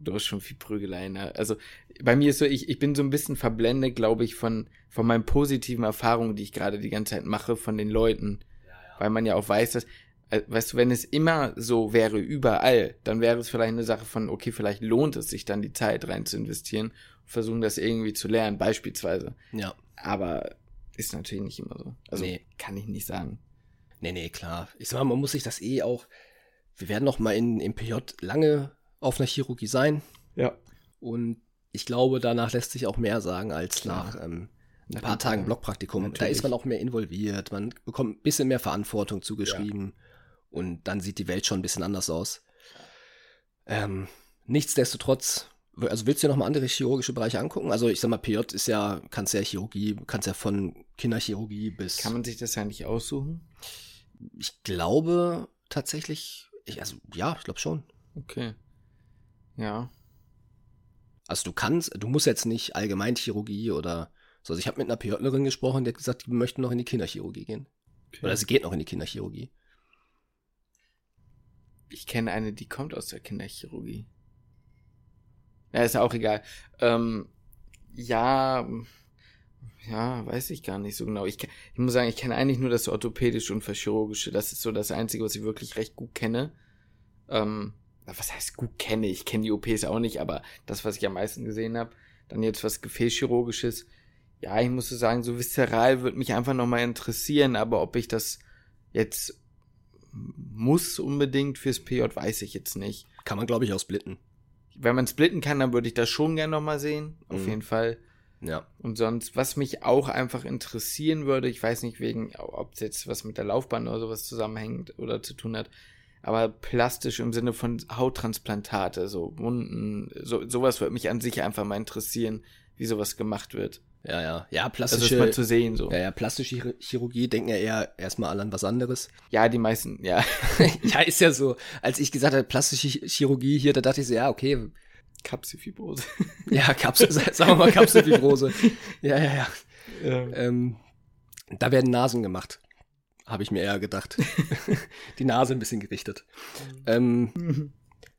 du hast schon viel Prügelei, ne? Also bei mir ist so, ich, ich bin so ein bisschen verblendet, glaube ich, von, von meinen positiven Erfahrungen, die ich gerade die ganze Zeit mache, von den Leuten. Ja, ja. Weil man ja auch weiß, dass äh, weißt du, wenn es immer so wäre, überall, dann wäre es vielleicht eine Sache von, okay, vielleicht lohnt es sich dann die Zeit rein zu investieren und versuchen das irgendwie zu lernen, beispielsweise. Ja. Aber ist natürlich nicht immer so. Also nee. kann ich nicht sagen. Nee, nee, klar. Ich sag mal, man muss sich das eh auch, wir werden noch mal in, im PJ lange auf einer Chirurgie sein. Ja. Und ich glaube, danach lässt sich auch mehr sagen als nach ähm, ein paar Tagen Blockpraktikum. Natürlich. Da ist man auch mehr involviert, man bekommt ein bisschen mehr Verantwortung zugeschrieben. Ja. Und dann sieht die Welt schon ein bisschen anders aus. Ähm, nichtsdestotrotz, also willst du dir noch mal andere chirurgische Bereiche angucken? Also ich sag mal, PJ ist ja, kannst ja Chirurgie, kannst ja von Kinderchirurgie bis. Kann man sich das ja nicht aussuchen? Ich glaube tatsächlich, ich, also ja, ich glaube schon. Okay. Ja. Also du kannst, du musst jetzt nicht Allgemeinchirurgie oder so. Also ich habe mit einer PJlerin gesprochen, die hat gesagt, die möchten noch in die Kinderchirurgie gehen. Okay. Oder sie geht noch in die Kinderchirurgie. Ich kenne eine, die kommt aus der Kinderchirurgie. Ja, ist ja auch egal. Ähm, ja, ja, weiß ich gar nicht so genau. Ich, ich muss sagen, ich kenne eigentlich nur das orthopädische und chirurgische. Das ist so das Einzige, was ich wirklich recht gut kenne. Ähm, was heißt gut kenne? Ich kenne die OPs auch nicht, aber das, was ich am meisten gesehen habe, dann jetzt was Gefäßchirurgisches. Ja, ich muss so sagen, so viszeral würde mich einfach nochmal interessieren, aber ob ich das jetzt muss unbedingt fürs PJ, weiß ich jetzt nicht. Kann man, glaube ich, auch splitten. Wenn man splitten kann, dann würde ich das schon gerne nochmal sehen. Auf mhm. jeden Fall. Ja. Und sonst, was mich auch einfach interessieren würde, ich weiß nicht wegen, ob es jetzt was mit der Laufbahn oder sowas zusammenhängt oder zu tun hat, aber plastisch im Sinne von Hauttransplantate, so Wunden, so, sowas würde mich an sich einfach mal interessieren, wie sowas gemacht wird. Ja, ja. Ja, plastische. Das ist mal zu sehen, so. Ja, ja, plastische Chirurgie denken ja eher erstmal alle an was anderes. Ja, die meisten, ja. ja, ist ja so. Als ich gesagt habe, plastische Chirurgie hier, da dachte ich so, ja, okay. Kapselfibrose. ja, Kapsel, sagen wir mal Kapselfibrose. ja, ja, ja. ja. Ähm, da werden Nasen gemacht. Habe ich mir eher gedacht. die Nase ein bisschen gerichtet. Ähm,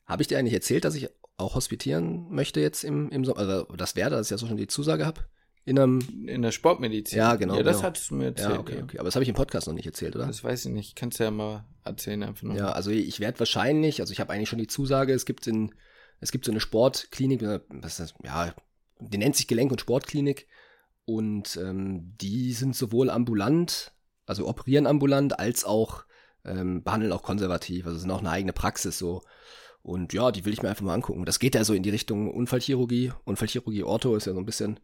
habe ich dir eigentlich erzählt, dass ich auch hospitieren möchte jetzt im, im Sommer? Also das wäre, dass ich ja so schon die Zusage habe. In einem. In der Sportmedizin. Ja, genau. Ja, das genau. hattest du mir erzählt. Ja, okay, ja. okay. Aber das habe ich im Podcast noch nicht erzählt, oder? Das weiß ich nicht. Kannst du ja mal erzählen einfach nur. Ja, also ich werde wahrscheinlich, also ich habe eigentlich schon die Zusage, es gibt in, es gibt so eine Sportklinik, was ist das? Ja, die nennt sich Gelenk- und Sportklinik. Und ähm, die sind sowohl ambulant, also operieren ambulant, als auch ähm, behandeln auch konservativ. Also sind auch eine eigene Praxis so. Und ja, die will ich mir einfach mal angucken. Das geht ja so in die Richtung Unfallchirurgie. Unfallchirurgie Ortho ist ja so ein bisschen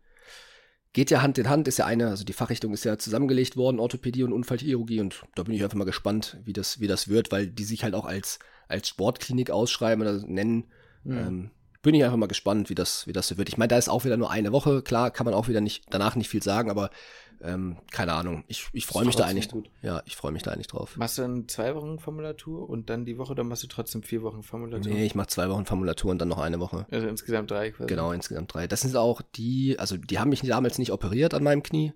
geht ja Hand in Hand, ist ja eine, also die Fachrichtung ist ja zusammengelegt worden, Orthopädie und Unfallchirurgie und da bin ich einfach mal gespannt, wie das, wie das wird, weil die sich halt auch als, als Sportklinik ausschreiben oder nennen. Mhm. Ähm, bin ich einfach mal gespannt, wie das, wie das so wird. Ich meine, da ist auch wieder nur eine Woche, klar, kann man auch wieder nicht, danach nicht viel sagen, aber ähm, keine Ahnung. Ich, ich freue mich da eigentlich. Gut. Ja, ich freue mich da eigentlich drauf. Machst du dann zwei Wochen Formulatur und dann die Woche, dann machst du trotzdem vier Wochen Formulatur? Nee, ich mache zwei Wochen Formulatur und dann noch eine Woche. Also insgesamt drei quasi. Genau, insgesamt drei. Das sind auch die, also die haben mich damals nicht operiert an meinem Knie,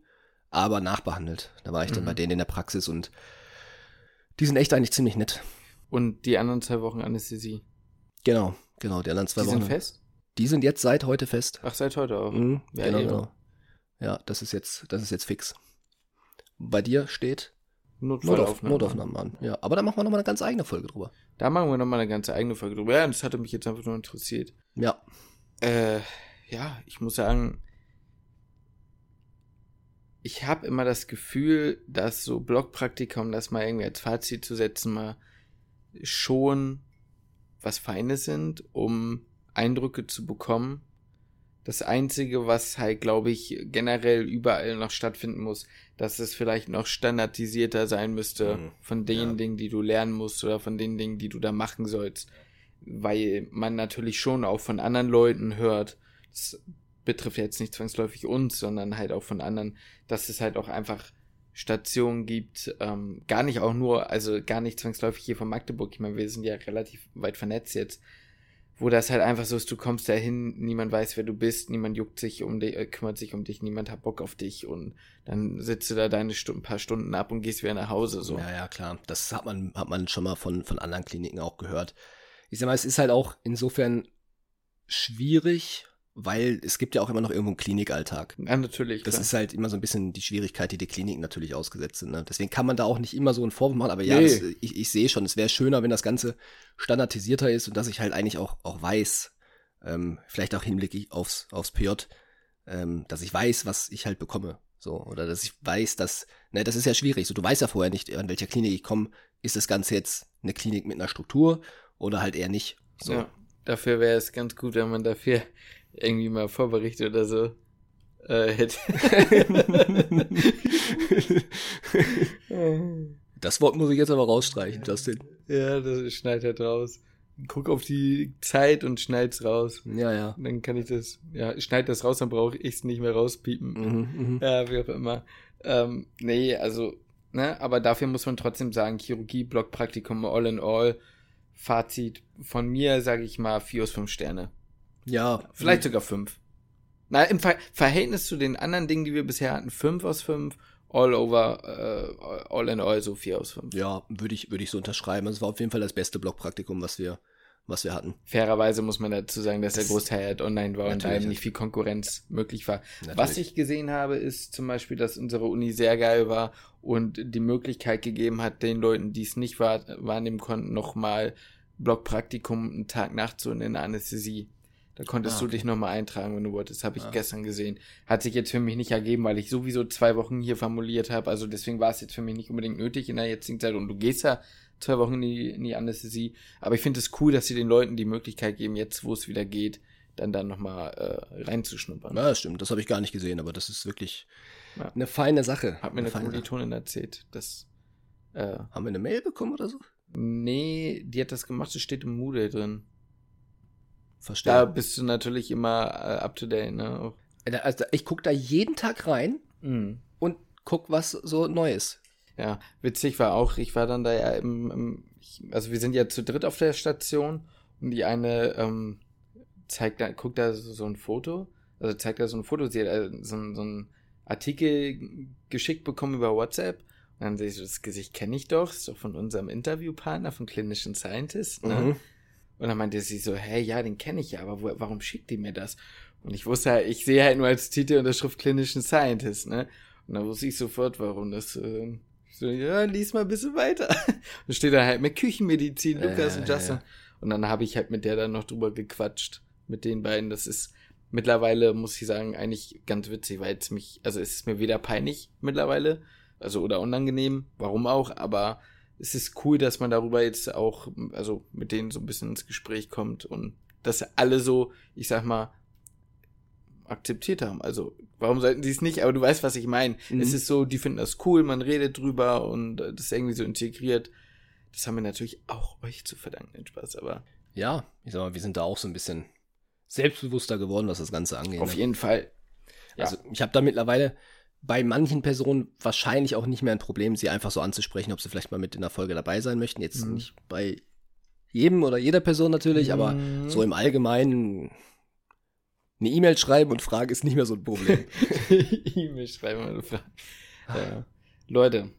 aber nachbehandelt. Da war ich dann mhm. bei denen in der Praxis und die sind echt eigentlich ziemlich nett. Und die anderen zwei Wochen Anästhesie? Genau, genau, die anderen zwei die Wochen. Die sind fest? Die sind jetzt seit heute fest. Ach, seit heute auch. Mhm, ja, genau, genau. Ja, das ist jetzt, das ist jetzt fix bei dir steht Notaufnahmen. Notaufnahmen an. Ja, aber da machen wir nochmal eine ganz eigene Folge drüber. Da machen wir nochmal eine ganz eigene Folge drüber. Ja, das hatte mich jetzt einfach nur interessiert. Ja. Äh, ja, ich muss sagen, ich habe immer das Gefühl, dass so Blockpraktika, um das mal irgendwie als Fazit zu setzen, mal schon was Feines sind, um Eindrücke zu bekommen. Das Einzige, was halt, glaube ich, generell überall noch stattfinden muss, dass es vielleicht noch standardisierter sein müsste mhm. von den ja. Dingen, die du lernen musst oder von den Dingen, die du da machen sollst. Weil man natürlich schon auch von anderen Leuten hört, das betrifft jetzt nicht zwangsläufig uns, sondern halt auch von anderen, dass es halt auch einfach Stationen gibt, ähm, gar nicht auch nur, also gar nicht zwangsläufig hier von Magdeburg, ich meine, wir sind ja relativ weit vernetzt jetzt, wo das halt einfach so ist, du kommst da hin, niemand weiß, wer du bist, niemand juckt sich um dich, äh, kümmert sich um dich, niemand hat Bock auf dich und dann sitzt du da deine Stunden, paar Stunden ab und gehst wieder nach Hause, so. Ja, ja, klar. Das hat man, hat man schon mal von, von anderen Kliniken auch gehört. Ich sag mal, es ist halt auch insofern schwierig, weil es gibt ja auch immer noch irgendwo einen Klinikalltag. Ja, natürlich. Das klar. ist halt immer so ein bisschen die Schwierigkeit, die die Kliniken natürlich ausgesetzt sind. Ne? Deswegen kann man da auch nicht immer so einen Vorwurf machen, aber ja, nee. das, ich, ich sehe schon, es wäre schöner, wenn das Ganze standardisierter ist und dass ich halt eigentlich auch, auch weiß, ähm, vielleicht auch hinblicklich aufs, aufs PJ, ähm, dass ich weiß, was ich halt bekomme. So, oder dass ich weiß, dass, ne, das ist ja schwierig. So, du weißt ja vorher nicht, an welcher Klinik ich komme. Ist das Ganze jetzt eine Klinik mit einer Struktur oder halt eher nicht? So. Ja, dafür wäre es ganz gut, wenn man dafür irgendwie mal Vorberichte oder so äh, hätte. das Wort muss ich jetzt aber rausstreichen, Justin. Ja, das schneidet halt raus. Guck auf die Zeit und schneid's raus. Ja, ja. Dann kann ich das, ja, schneid das raus, dann brauche ich es nicht mehr rauspiepen. Mhm, mh. Ja, wie auch immer. Ähm, nee, also, ne, aber dafür muss man trotzdem sagen, Chirurgie, Blockpraktikum, all in all, Fazit von mir, sage ich mal, vier aus fünf Sterne. Ja. Vielleicht sogar fünf. Na, im Ver Verhältnis zu den anderen Dingen, die wir bisher hatten, fünf aus fünf. All over, uh, all in all, so vier aus fünf. Ja, würde ich, würde ich so unterschreiben. Es war auf jeden Fall das beste Blockpraktikum, was wir, was wir hatten. Fairerweise muss man dazu sagen, dass das der Großteil halt online war und da eben nicht viel Konkurrenz möglich war. Natürlich. Was ich gesehen habe, ist zum Beispiel, dass unsere Uni sehr geil war und die Möglichkeit gegeben hat, den Leuten, die es nicht wahr nochmal Blockpraktikum einen Tag nachzuholen in der Anästhesie. Da konntest ah, okay. du dich nochmal eintragen, wenn du wolltest. Habe ich ah. gestern gesehen. Hat sich jetzt für mich nicht ergeben, weil ich sowieso zwei Wochen hier formuliert habe. Also deswegen war es jetzt für mich nicht unbedingt nötig in der jetzigen Zeit. Und du gehst ja zwei Wochen in die, in die Anästhesie. Aber ich finde es cool, dass sie den Leuten die Möglichkeit geben, jetzt wo es wieder geht, dann dann nochmal äh, reinzuschnuppern. Ja, das stimmt. Das habe ich gar nicht gesehen, aber das ist wirklich ja. eine feine Sache. Hat mir eine, eine Kommilitonin erzählt. Das, äh, Haben wir eine Mail bekommen oder so? Nee, die hat das gemacht, es steht im Moodle drin. Verstehe. Da bist du natürlich immer äh, up to date, ne? Also ich gucke da jeden Tag rein mhm. und guck, was so neu ist. Ja, witzig war auch, ich war dann da ja im, im ich, also wir sind ja zu dritt auf der Station und die eine ähm, zeigt da, guckt da so, so ein Foto, also zeigt da so ein Foto, sie hat äh, so, so ein Artikel geschickt bekommen über WhatsApp und dann sehe ich so, das Gesicht kenne ich doch, ist doch von unserem Interviewpartner, von Clinician Scientist, ne? Mhm. Und dann meinte sie so, hey, ja, den kenne ich ja, aber wo, warum schickt die mir das? Und ich wusste halt, ich sehe halt nur als Titel und der Schrift Clinician Scientist, ne? Und dann wusste ich sofort, warum das, äh, so, ja, lies mal ein bisschen weiter. Und steht da halt mit Küchenmedizin, Lukas äh, und Justin. Ja. Und dann habe ich halt mit der dann noch drüber gequatscht, mit den beiden. Das ist mittlerweile, muss ich sagen, eigentlich ganz witzig, weil es mich, also es ist mir weder peinlich mittlerweile, also oder unangenehm, warum auch, aber es ist cool, dass man darüber jetzt auch, also mit denen so ein bisschen ins Gespräch kommt und dass alle so, ich sag mal, akzeptiert haben. Also, warum sollten sie es nicht? Aber du weißt, was ich meine. Mhm. Es ist so, die finden das cool, man redet drüber und das ist irgendwie so integriert. Das haben wir natürlich auch euch zu verdanken, Spaß, aber. Ja, ich sag mal, wir sind da auch so ein bisschen selbstbewusster geworden, was das Ganze angeht. Auf ne? jeden Fall. Ja. Also, ich habe da mittlerweile bei manchen Personen wahrscheinlich auch nicht mehr ein Problem, sie einfach so anzusprechen, ob sie vielleicht mal mit in der Folge dabei sein möchten. Jetzt mhm. nicht bei jedem oder jeder Person natürlich, mhm. aber so im Allgemeinen eine E-Mail schreiben und fragen ist nicht mehr so ein Problem. E-Mail schreiben und fragen. Ja. Leute,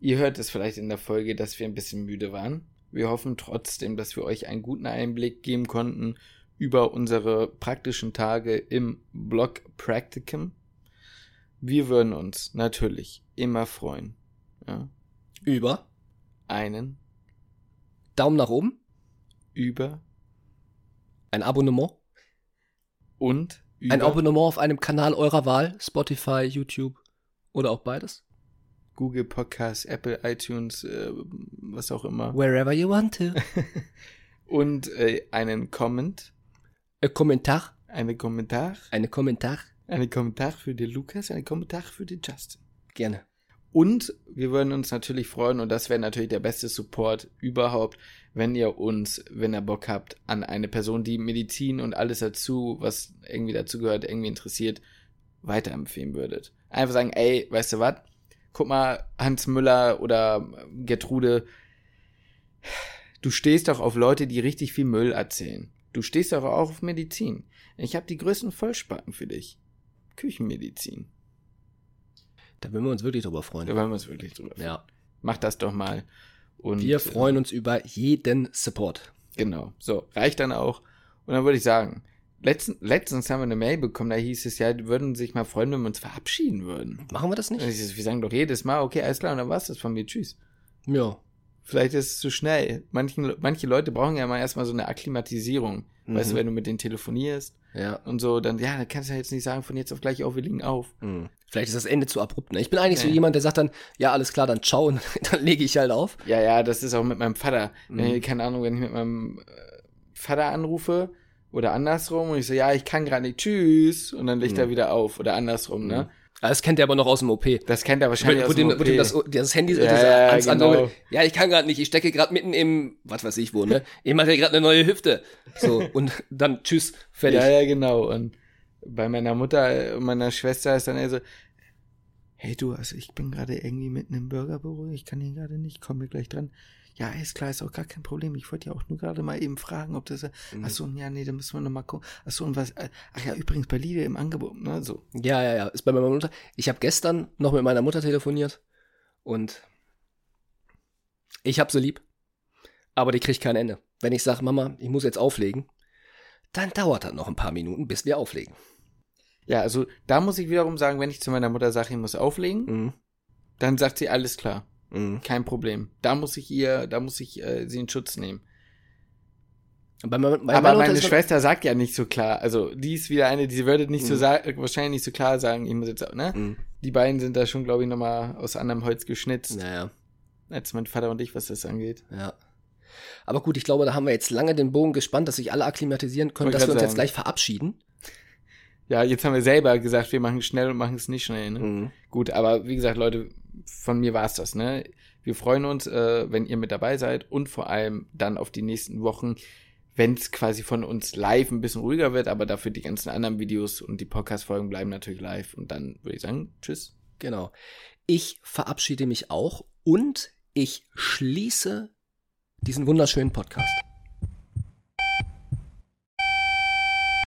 ihr hört es vielleicht in der Folge, dass wir ein bisschen müde waren. Wir hoffen trotzdem, dass wir euch einen guten Einblick geben konnten über unsere praktischen Tage im Blog Practicum. Wir würden uns natürlich immer freuen. Ja. Über einen Daumen nach oben. Über ein Abonnement. Und? Über? Ein Abonnement auf einem Kanal eurer Wahl, Spotify, YouTube oder auch beides. Google Podcasts, Apple, iTunes, äh, was auch immer. Wherever you want to. Und äh, einen Comment. Ein Kommentar. Eine Kommentar. Eine Kommentar. Eine Kommentar für den Lukas, eine Kommentar für den Justin. Gerne. Und wir würden uns natürlich freuen, und das wäre natürlich der beste Support überhaupt, wenn ihr uns, wenn ihr Bock habt, an eine Person, die Medizin und alles dazu, was irgendwie dazu gehört, irgendwie interessiert, weiterempfehlen würdet. Einfach sagen, ey, weißt du was? Guck mal, Hans Müller oder Gertrude, du stehst doch auf Leute, die richtig viel Müll erzählen. Du stehst doch auch auf Medizin. Ich habe die größten Vollspacken für dich. Küchenmedizin. Da würden wir uns wirklich drüber freuen. Da würden wir uns wirklich drüber freuen. Ja. Mach das doch mal. Und, wir freuen uns über jeden Support. Genau. So, reicht dann auch. Und dann würde ich sagen, letzten, letztens haben wir eine Mail bekommen, da hieß es ja, die würden sich mal freuen, wenn wir uns verabschieden würden. Machen wir das nicht? Wir sagen doch jedes Mal, okay, alles klar, und dann war's das von mir. Tschüss. Ja. Vielleicht ist es zu schnell. Manchen, manche Leute brauchen ja mal erstmal so eine Akklimatisierung. Mhm. Weißt du, mhm. wenn du mit denen telefonierst ja. und so, dann, ja, dann kannst du ja jetzt nicht sagen, von jetzt auf gleich auf, wir liegen auf. Mhm. Vielleicht ist das Ende zu abrupt. Ne? Ich bin eigentlich ja. so jemand, der sagt dann, ja, alles klar, dann ciao und dann lege ich halt auf. Ja, ja, das ist auch mit meinem Vater. Mhm. keine Ahnung, wenn ich mit meinem äh, Vater anrufe oder andersrum und ich so, ja, ich kann gerade nicht, tschüss, und dann legt mhm. er wieder auf oder andersrum, ne? Ah, das kennt er aber noch aus dem OP. Das kennt er wahrscheinlich wo, aus dem OP. Wo dem das, das Handy ja, ja, ans genau. andere, ja, ich kann gerade nicht, ich stecke gerade mitten im, was weiß ich wo, ne? Ich mache gerade eine neue Hüfte. So, und dann tschüss, fertig. Ja, ja, genau. Und bei meiner Mutter und meiner Schwester ist dann eher so, hey du, also ich bin gerade irgendwie mitten im Bürgerbüro, ich kann hier gerade nicht, komm mir gleich dran. Ja, ist klar, ist auch gar kein Problem. Ich wollte ja auch nur gerade mal eben fragen, ob das. Mhm. Achso, ja, nee, da müssen wir nochmal gucken. Achso, und was. Äh, ach ja, übrigens bei Lidl im Angebot, ne? So. Ja, ja, ja. Ist bei meiner Mutter. Ich habe gestern noch mit meiner Mutter telefoniert und ich hab sie lieb, aber die kriegt kein Ende. Wenn ich sage, Mama, ich muss jetzt auflegen, dann dauert das noch ein paar Minuten, bis wir auflegen. Ja, also da muss ich wiederum sagen, wenn ich zu meiner Mutter sage, ich muss auflegen, mhm. dann sagt sie alles klar. Mhm. Kein Problem. Da muss ich ihr, da muss ich äh, sie in Schutz nehmen. Bei, bei, bei Aber meine Schwester sagt ja nicht so klar, also die ist wieder eine, die würde nicht mhm. so sagen, wahrscheinlich nicht so klar sagen, ich muss jetzt, ne? Mhm. Die beiden sind da schon, glaube ich, nochmal aus anderem Holz geschnitzt. Naja. Als mein Vater und ich, was das angeht. Ja. Aber gut, ich glaube, da haben wir jetzt lange den Bogen gespannt, dass sich alle akklimatisieren können, dass wir uns sagen. jetzt gleich verabschieden. Ja, jetzt haben wir selber gesagt, wir machen es schnell und machen es nicht schnell. Ne? Mhm. Gut, aber wie gesagt, Leute, von mir war es das. Ne? Wir freuen uns, äh, wenn ihr mit dabei seid und vor allem dann auf die nächsten Wochen, wenn es quasi von uns live ein bisschen ruhiger wird, aber dafür die ganzen anderen Videos und die Podcast-Folgen bleiben natürlich live. Und dann würde ich sagen, tschüss. Genau. Ich verabschiede mich auch und ich schließe diesen wunderschönen Podcast.